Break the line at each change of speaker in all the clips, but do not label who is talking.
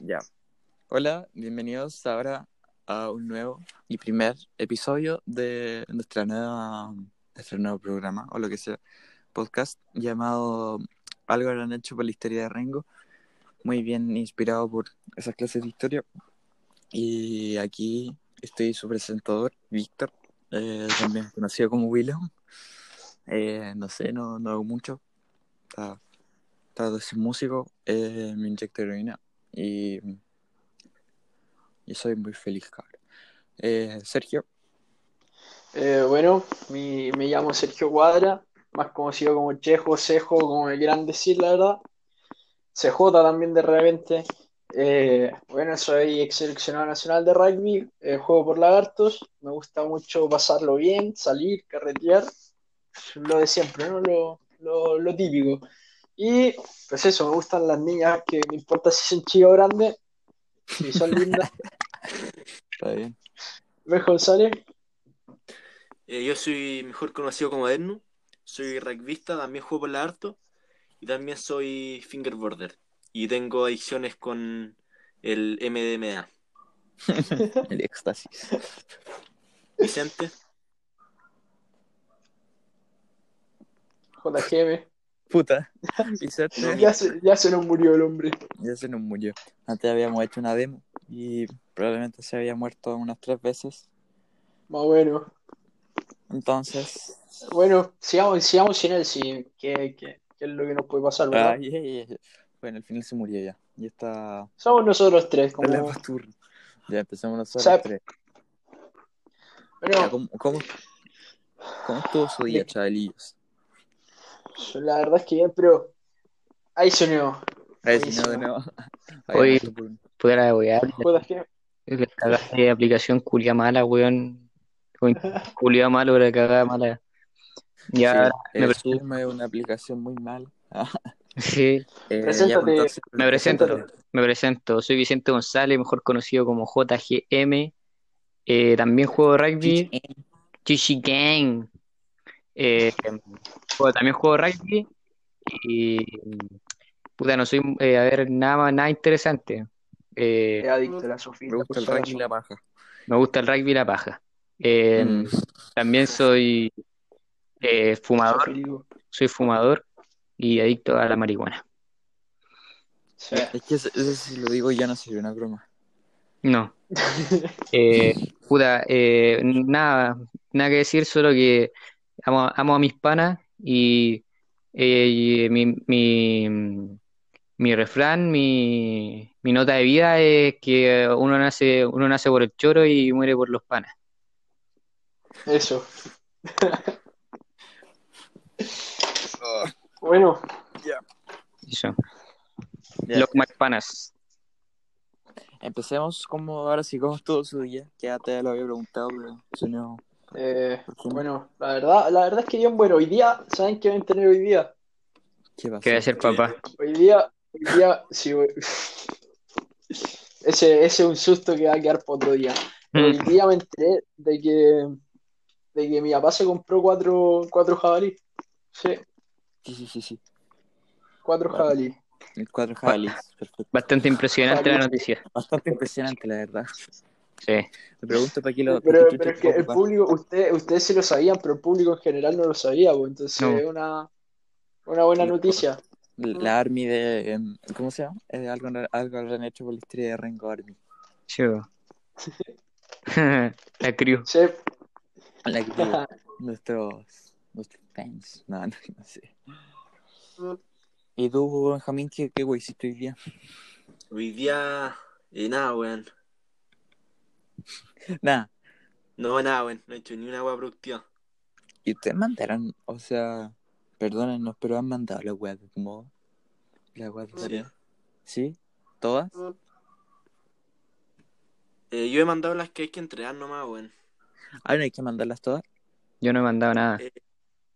Ya. Hola, bienvenidos ahora a un nuevo y primer episodio de nuestra nueva, nuestro nuevo programa, o lo que sea, podcast, llamado Algo han hecho por la historia de Rengo. Muy bien inspirado por esas clases de historia. Y aquí estoy su presentador, Víctor, eh, también conocido como Willow. Eh, no sé, no, no hago mucho. Está, de ser músico, eh, me inyecto heroína y, soy muy feliz, cabrón. Eh, Sergio,
Eh, bueno, mi- me llamo Sergio Cuadra, más conocido como Chejo, Cejo, como me quieran decir, la verdad. CJ también de repente. Bueno, soy ex seleccionado nacional de rugby, juego por Lagartos, me gusta mucho pasarlo bien, salir, carretear, lo de siempre, ¿no? Lo, lo, lo típico. Y pues eso, me gustan las niñas, que me importa si son chicas o grandes, si son lindas.
está bien.
¿Ves, González?
Eh, yo soy mejor conocido como Ernu, soy rugbyista, también juego por la Harto y también soy fingerboarder y tengo adicciones con el MDMA.
El éxtasis.
Vicente,
JGM.
Puta.
Ya se, ya se nos murió el hombre.
ya se nos murió. Antes habíamos hecho una demo y probablemente se había muerto unas tres veces.
Más bueno.
Entonces,
Bueno, sigamos, sigamos sin él, sí. ¿Qué, qué, qué es lo que nos puede pasar,
ay. bueno, al final se murió ya. Y está
Somos nosotros tres, como...
turno. Ya empezamos nosotros tres. Ya,
Bueno,
¿cómo, cómo, cómo estuvo su día, chavalillos?
La verdad es que bien, pero... Ahí sonido.
Ahí no, de nuevo. Un-
Pudiera wear, la cagada de aplicación culia mala, weón. Culia malo, pero cagada mala. Ya,
Sí,
me, presento,
es una aplicación muy mala.
sí,
Eh,
Preséntate.
ya, pues, entonces,
me presento,
preséntate.
me presento. Soy Vicente González, mejor conocido como JGM. Eh, también juego rugby. Chichi Gang. Eh, juego- también juego rugby. Y puta, no soy, eh, a ver, nada más, nada interesante. Eh,
Es adicto a la Sofía.
Me gusta el rugby y la paja.
me gusta el rugby y la paja. Eh,
Mm.
También soy eh, fumador. Soy fumador y adicto a la marihuana.
Sí.
Es que eso, eso si lo digo ya no sería una broma.
No. Eh, puta, eh, nada, nada que decir, solo que amo, amo a mis panas y, eh, y mi, mi, mi refrán, mi, mi nota de vida es que uno nace, uno nace por el choro y muere por los panas.
Eso. Bueno,
Eso.
Ya.
Los más panas.
Empecemos como ahora sí, cómo estuvo su día. Que ya te lo había preguntado, pero si no,
eh,
¿por
bueno, la verdad, la verdad es que bien bueno. Hoy día, ¿saben qué van a tener hoy día?
¿Qué
va a ser papá?
Hoy día, hoy día, sí, hoy- ese, ese es un susto que va a quedar para otro día. Hoy día me enteré de que, de que mi papá se compró cuatro, cuatro jabalí. Sí,
Sí, sí, sí, sí.
cuatro
Bueno.
jabalí.
El cuadro jabalí.
Bastante impresionante la noticia.
Bastante impresionante, la verdad.
Sí.
Me pregunto para qué lo.
Pero, pero es que el público, usted, ustedes sí lo sabían, pero el público en general no lo sabía, pues, entonces
No.
es una, una buena noticia.
La Army de. ¿Cómo se llama? Eh, algo, algo habrán hecho por la historia de Rengo Army.
Sí. bo. La crew.
Sí,
La que nuestros. Nuestros fans. No, no, no sé. ¿Y tú, Benjamín, qué, qué güey hiciste hoy día?
hoy día, eh, nada, weón.
Nada.
No, nada, weón. No he hecho ni una agua productiva.
¿Y ustedes mandaron? O sea, perdónennos, pero han mandado la weá de como. La weá de.
Sí.
¿Sí? ¿Todas?
Eh, yo he mandado las que hay que entregar nomás, weón.
Ah, no hay que mandarlas todas.
Yo no he mandado nada.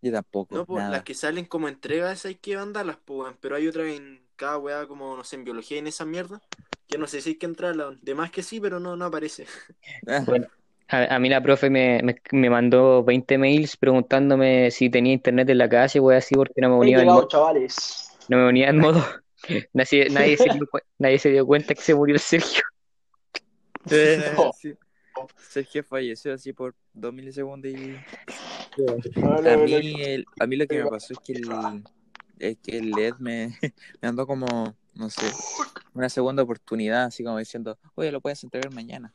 Yo tampoco.
No, pues
nada.
las que salen como entregas hay que mandarlas, pues, weón. Pero hay otras en cada weá, como, no sé, en biología y en esa mierda. Que no sé si hay que entrarla. De más que sí, pero no, no aparece.
Ah,
Bueno, a, a mí la profe me, me, me mandó 20 mails preguntándome si tenía internet en la casa y voy así porque no me unía en
llegado,
modo,
chavales.
no me unía en modo, Nadie, nadie, se dio, nadie se dio cuenta que se murió el Sergio.
No.
sí. Sergio falleció así por dos milisegundos y a mí, el- a mí lo que me pasó es que el, es que el LED me, me andó como, no sé, una segunda oportunidad, así como diciendo, oye, lo puedes entregar mañana.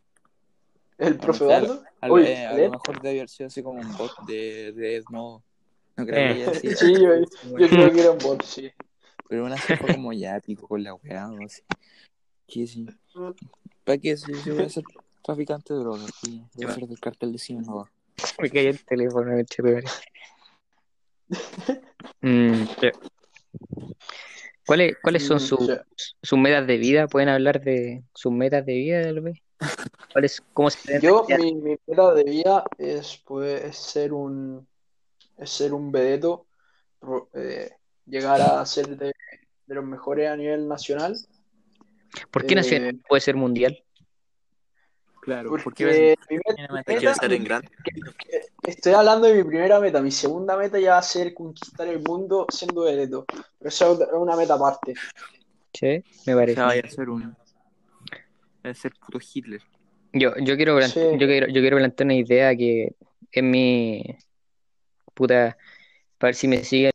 ¿El profe
O sea,
Eduardo?
A, lo- eh, lo mejor debe haber sido así como un bot de, de no, no creo que
Eh.
haya sido.
Sí, yo, yo creo que era un bot, sí.
Pero aún así fue como ya pico con la weá o así. Que sí. ¿Para qué? Si yo voy a ser traficante de drogas, y voy a ser del cartel de Sinaloa.
Me cayó el teléfono, me eché Mm. ¿Cuáles, ¿Cuáles son sus, metas de vida? ¿Pueden hablar de sus metas de vida, tal vez? ¿Cuáles, ¿Cómo se
Yo, mi, mi meta de vida es, pues, es ser un, es ser un vedeto, eh, llegar a ser de, de los mejores a nivel nacional,
¿Por qué
eh,
nacional puede ser mundial?
Claro,
porque mi
tiene
meta-
meta
mi
Quiero
meta-
estar en grande.
estoy hablando de mi primera meta, mi segunda meta ya va a ser conquistar el mundo siendo vedeto, pero esa es una meta aparte.
Sí, me
O
parece.
sea, vaya a ser un. Va a ser puto Hitler.
Yo, yo quiero
Sí.
yo quiero, yo quiero plantear una idea que es mi puta, para ver si me siguen